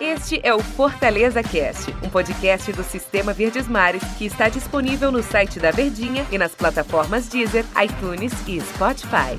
Este é o Fortaleza Cast, um podcast do Sistema Verdes Mares que está disponível no site da Verdinha e nas plataformas Deezer, iTunes e Spotify.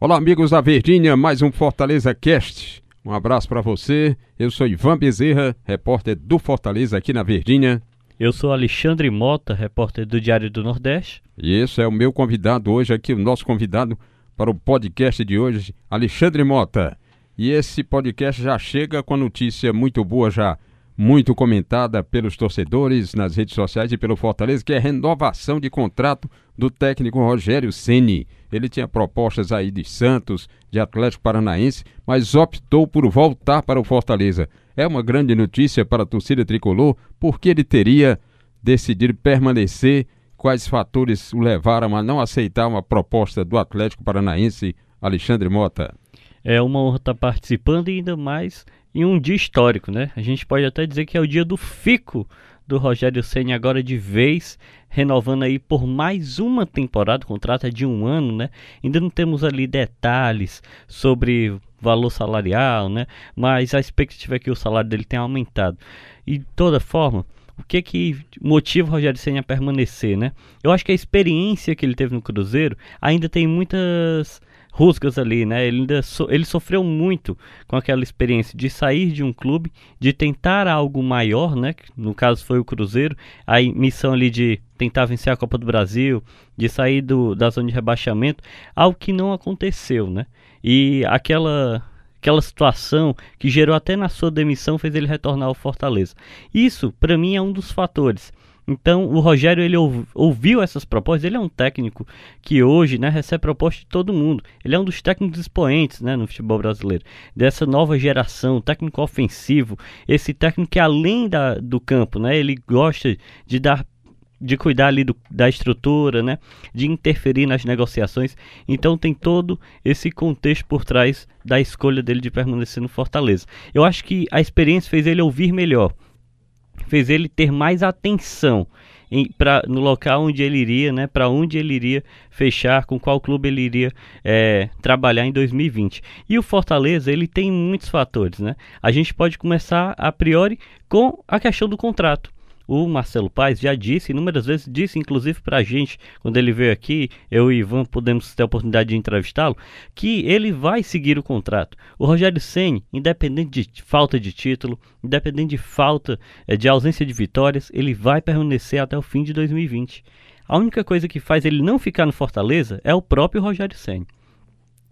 Olá, amigos da Verdinha, mais um Fortaleza Cast. Um abraço para você. Eu sou Ivan Bezerra, repórter do Fortaleza aqui na Verdinha. Eu sou Alexandre Mota, repórter do Diário do Nordeste. E esse é o meu convidado hoje aqui, o nosso convidado para o podcast de hoje, Alexandre Mota. E esse podcast já chega com a notícia muito boa, já muito comentada pelos torcedores nas redes sociais e pelo Fortaleza, que é a renovação de contrato do técnico Rogério Ceni. Ele tinha propostas aí de Santos, de Atlético Paranaense, mas optou por voltar para o Fortaleza. É uma grande notícia para a torcida tricolor, porque ele teria decidido permanecer quais fatores o levaram a não aceitar uma proposta do Atlético Paranaense, Alexandre Mota? É uma honra estar participando ainda mais em um dia histórico, né? A gente pode até dizer que é o dia do fico do Rogério Ceni agora de vez, renovando aí por mais uma temporada, o contrato é de um ano, né? Ainda não temos ali detalhes sobre valor salarial, né? Mas a expectativa é que o salário dele tenha aumentado. E de toda forma, o que que motiva o Rogério Senna a permanecer, né? Eu acho que a experiência que ele teve no Cruzeiro ainda tem muitas rusgas ali, né? Ele ainda so, ele sofreu muito com aquela experiência de sair de um clube, de tentar algo maior, né? No caso foi o Cruzeiro, a missão ali de tentar vencer a Copa do Brasil, de sair do, da zona de rebaixamento, algo que não aconteceu, né? E aquela aquela situação que gerou até na sua demissão fez ele retornar ao Fortaleza. Isso, para mim, é um dos fatores. Então, o Rogério ele ouviu essas propostas. Ele é um técnico que hoje né, recebe propostas de todo mundo. Ele é um dos técnicos expoentes né, no futebol brasileiro. Dessa nova geração, técnico ofensivo. Esse técnico que, além da, do campo, né, ele gosta de dar de cuidar ali do, da estrutura, né? De interferir nas negociações. Então tem todo esse contexto por trás da escolha dele de permanecer no Fortaleza. Eu acho que a experiência fez ele ouvir melhor, fez ele ter mais atenção em, pra, no local onde ele iria, né? Para onde ele iria fechar, com qual clube ele iria é, trabalhar em 2020. E o Fortaleza ele tem muitos fatores, né? A gente pode começar a priori com a questão do contrato o Marcelo Paes já disse inúmeras vezes, disse inclusive para a gente, quando ele veio aqui, eu e Ivan podemos ter a oportunidade de entrevistá-lo, que ele vai seguir o contrato. O Rogério Senni, independente de falta de título, independente de falta eh, de ausência de vitórias, ele vai permanecer até o fim de 2020. A única coisa que faz ele não ficar no Fortaleza é o próprio Rogério Senni.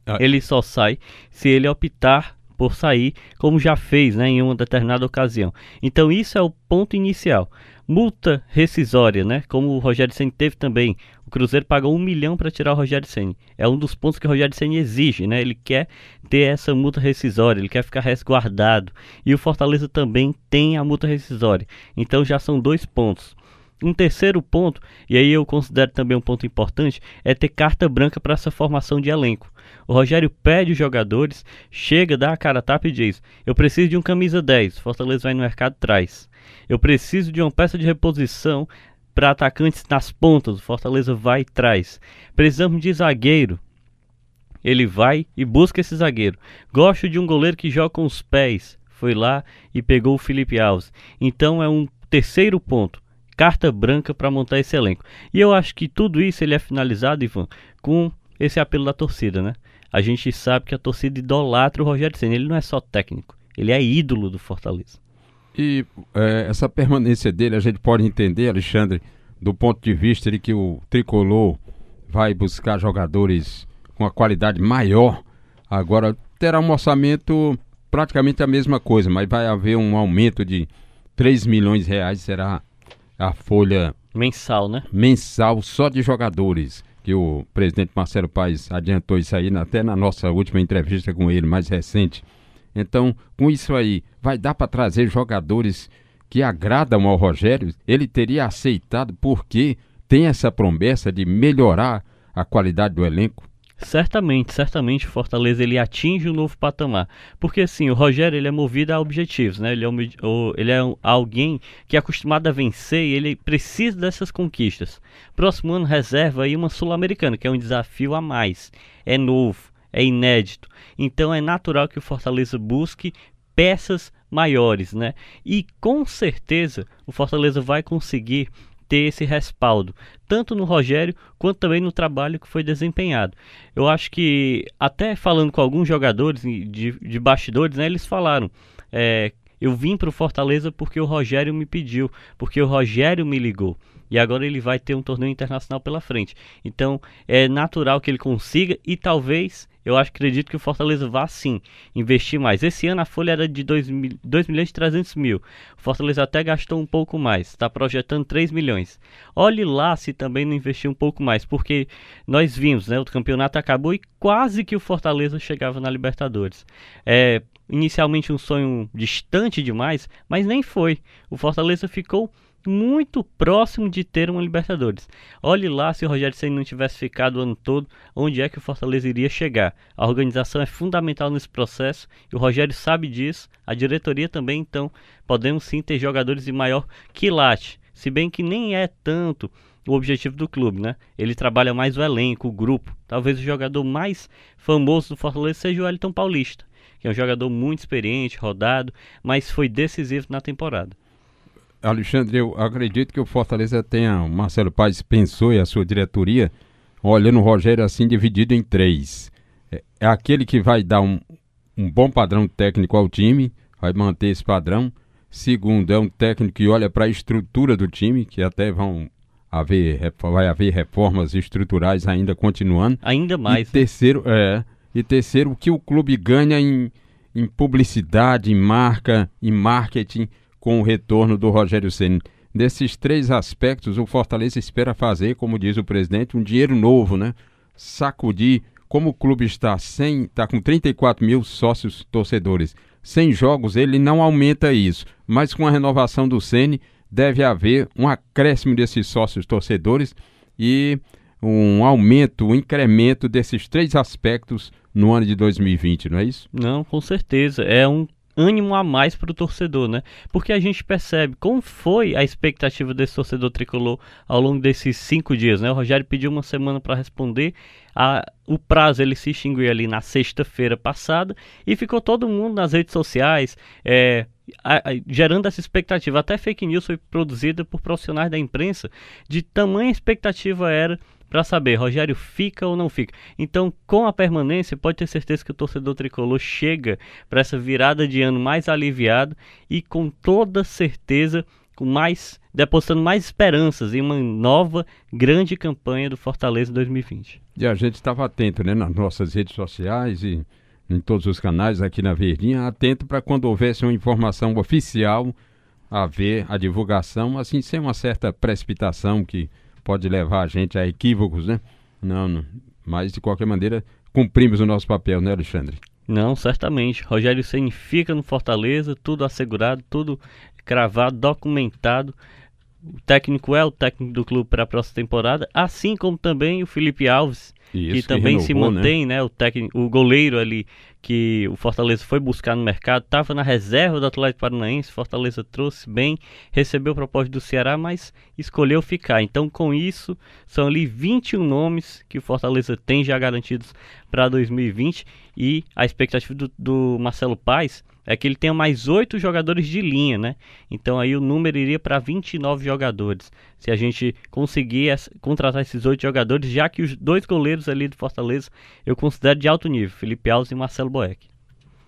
Ah. Ele só sai se ele optar por sair, como já fez né, em uma determinada ocasião. Então isso é o ponto inicial. Multa rescisória, né? Como o Rogério Senna teve também. O Cruzeiro pagou um milhão para tirar o Rogério Senna. É um dos pontos que o Rogério Senna exige, né? Ele quer ter essa multa rescisória, ele quer ficar resguardado. E o Fortaleza também tem a multa rescisória. Então já são dois pontos. Um terceiro ponto, e aí eu considero também um ponto importante, é ter carta branca para essa formação de elenco. O Rogério pede os jogadores, chega, dá a cara a tapa e diz: Eu preciso de um camisa 10. Fortaleza vai no mercado traz. Eu preciso de uma peça de reposição para atacantes nas pontas. Fortaleza vai e traz. Precisamos de zagueiro. Ele vai e busca esse zagueiro. Gosto de um goleiro que joga com os pés. Foi lá e pegou o Felipe Alves. Então é um terceiro ponto carta branca para montar esse elenco. E eu acho que tudo isso ele é finalizado, Ivan, com esse apelo da torcida, né? A gente sabe que a torcida idolatra o Rogério Senna. Ele não é só técnico, ele é ídolo do Fortaleza. E é, essa permanência dele, a gente pode entender, Alexandre, do ponto de vista de que o tricolor vai buscar jogadores com a qualidade maior. Agora terá um orçamento praticamente a mesma coisa, mas vai haver um aumento de 3 milhões de reais, será a folha mensal, né? Mensal só de jogadores. Que o presidente Marcelo Paes adiantou isso aí até na nossa última entrevista com ele, mais recente. Então, com isso aí, vai dar para trazer jogadores que agradam ao Rogério? Ele teria aceitado porque tem essa promessa de melhorar a qualidade do elenco? Certamente, certamente o Fortaleza ele atinge um novo patamar. Porque assim, o Rogério ele é movido a objetivos, né? Ele é, um, ele é um, alguém que é acostumado a vencer e ele precisa dessas conquistas. Próximo ano reserva aí uma Sul-Americana, que é um desafio a mais. É novo, é inédito. Então é natural que o Fortaleza busque peças maiores, né? E com certeza o Fortaleza vai conseguir ter esse respaldo, tanto no Rogério quanto também no trabalho que foi desempenhado. Eu acho que, até falando com alguns jogadores de, de bastidores, né, eles falaram. É, eu vim para o Fortaleza porque o Rogério me pediu, porque o Rogério me ligou. E agora ele vai ter um torneio internacional pela frente. Então é natural que ele consiga e talvez eu acho, acredito que o Fortaleza vá sim investir mais. Esse ano a folha era de 2, milhões e 300 mil. O Fortaleza até gastou um pouco mais, está projetando 3 milhões. Olhe lá se também não investir um pouco mais, porque nós vimos, né? O campeonato acabou e quase que o Fortaleza chegava na Libertadores. É inicialmente um sonho distante demais, mas nem foi. O Fortaleza ficou muito próximo de ter uma Libertadores. Olhe lá se o Rogério Senna não tivesse ficado o ano todo, onde é que o Fortaleza iria chegar. A organização é fundamental nesse processo e o Rogério sabe disso, a diretoria também, então podemos sim ter jogadores de maior quilate, se bem que nem é tanto o objetivo do clube, né? Ele trabalha mais o elenco, o grupo. Talvez o jogador mais famoso do Fortaleza seja o Elton Paulista, que é um jogador muito experiente, rodado, mas foi decisivo na temporada. Alexandre, eu acredito que o Fortaleza tenha, o Marcelo Paes pensou e a sua diretoria, olhando o Rogério assim dividido em três. É, é aquele que vai dar um, um bom padrão técnico ao time, vai manter esse padrão. Segundo, é um técnico que olha para a estrutura do time, que até vão haver, vai haver reformas estruturais ainda continuando. Ainda mais. E terceiro, é, e terceiro, o que o clube ganha em, em publicidade, em marca, em marketing com o retorno do Rogério Ceni. Desses três aspectos, o Fortaleza espera fazer, como diz o presidente, um dinheiro novo, né? Sacudir, como o clube está sem, está com 34 mil sócios torcedores, sem jogos, ele não aumenta isso. Mas com a renovação do Ceni, deve haver um acréscimo desses sócios torcedores e um aumento, um incremento desses três aspectos no ano de 2020, não é isso? Não, com certeza. É um ânimo a mais para o torcedor, né? Porque a gente percebe como foi a expectativa desse torcedor tricolor ao longo desses cinco dias, né? O Rogério pediu uma semana para responder, a, o prazo ele se extinguiu ali na sexta-feira passada e ficou todo mundo nas redes sociais, é, a, a, gerando essa expectativa. Até fake news foi produzida por profissionais da imprensa, de tamanha expectativa era para saber, Rogério fica ou não fica. Então, com a permanência, pode ter certeza que o torcedor tricolor chega para essa virada de ano mais aliviado e com toda certeza com mais depositando mais esperanças em uma nova grande campanha do Fortaleza 2020. E a gente estava atento, né, nas nossas redes sociais e em todos os canais aqui na Verdinha, atento para quando houvesse uma informação oficial haver a divulgação, assim sem uma certa precipitação que pode levar a gente a equívocos, né? Não, não. Mas de qualquer maneira, cumprimos o nosso papel, né, Alexandre? Não, certamente. Rogério Ceni fica no Fortaleza, tudo assegurado, tudo cravado, documentado. O técnico é o técnico do clube para a próxima temporada, assim como também o Felipe Alves, Isso, que também que renovou, se mantém, né? né? O técnico, o goleiro ali que o Fortaleza foi buscar no mercado, estava na reserva do Atlético Paranaense, Fortaleza trouxe bem, recebeu proposta do Ceará, mas escolheu ficar. Então, com isso, são ali 21 nomes que o Fortaleza tem já garantidos para 2020 e a expectativa do, do Marcelo Paes é que ele tenha mais oito jogadores de linha, né? Então aí o número iria para 29 jogadores. Se a gente conseguir contratar esses oito jogadores, já que os dois goleiros ali do Fortaleza eu considero de alto nível, Felipe Alves e Marcelo Boeck.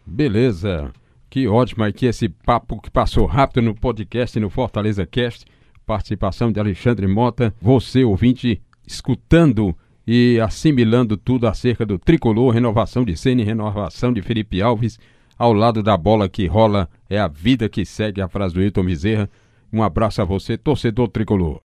Beleza. Que ótimo aqui esse papo que passou rápido no podcast no Fortaleza Cast. Participação de Alexandre Mota, você ouvinte escutando e assimilando tudo acerca do tricolor, renovação de Ceni, renovação de Felipe Alves ao lado da bola que rola é a vida que segue a frase do Hilton Bezerra. Um abraço a você, torcedor tricolor.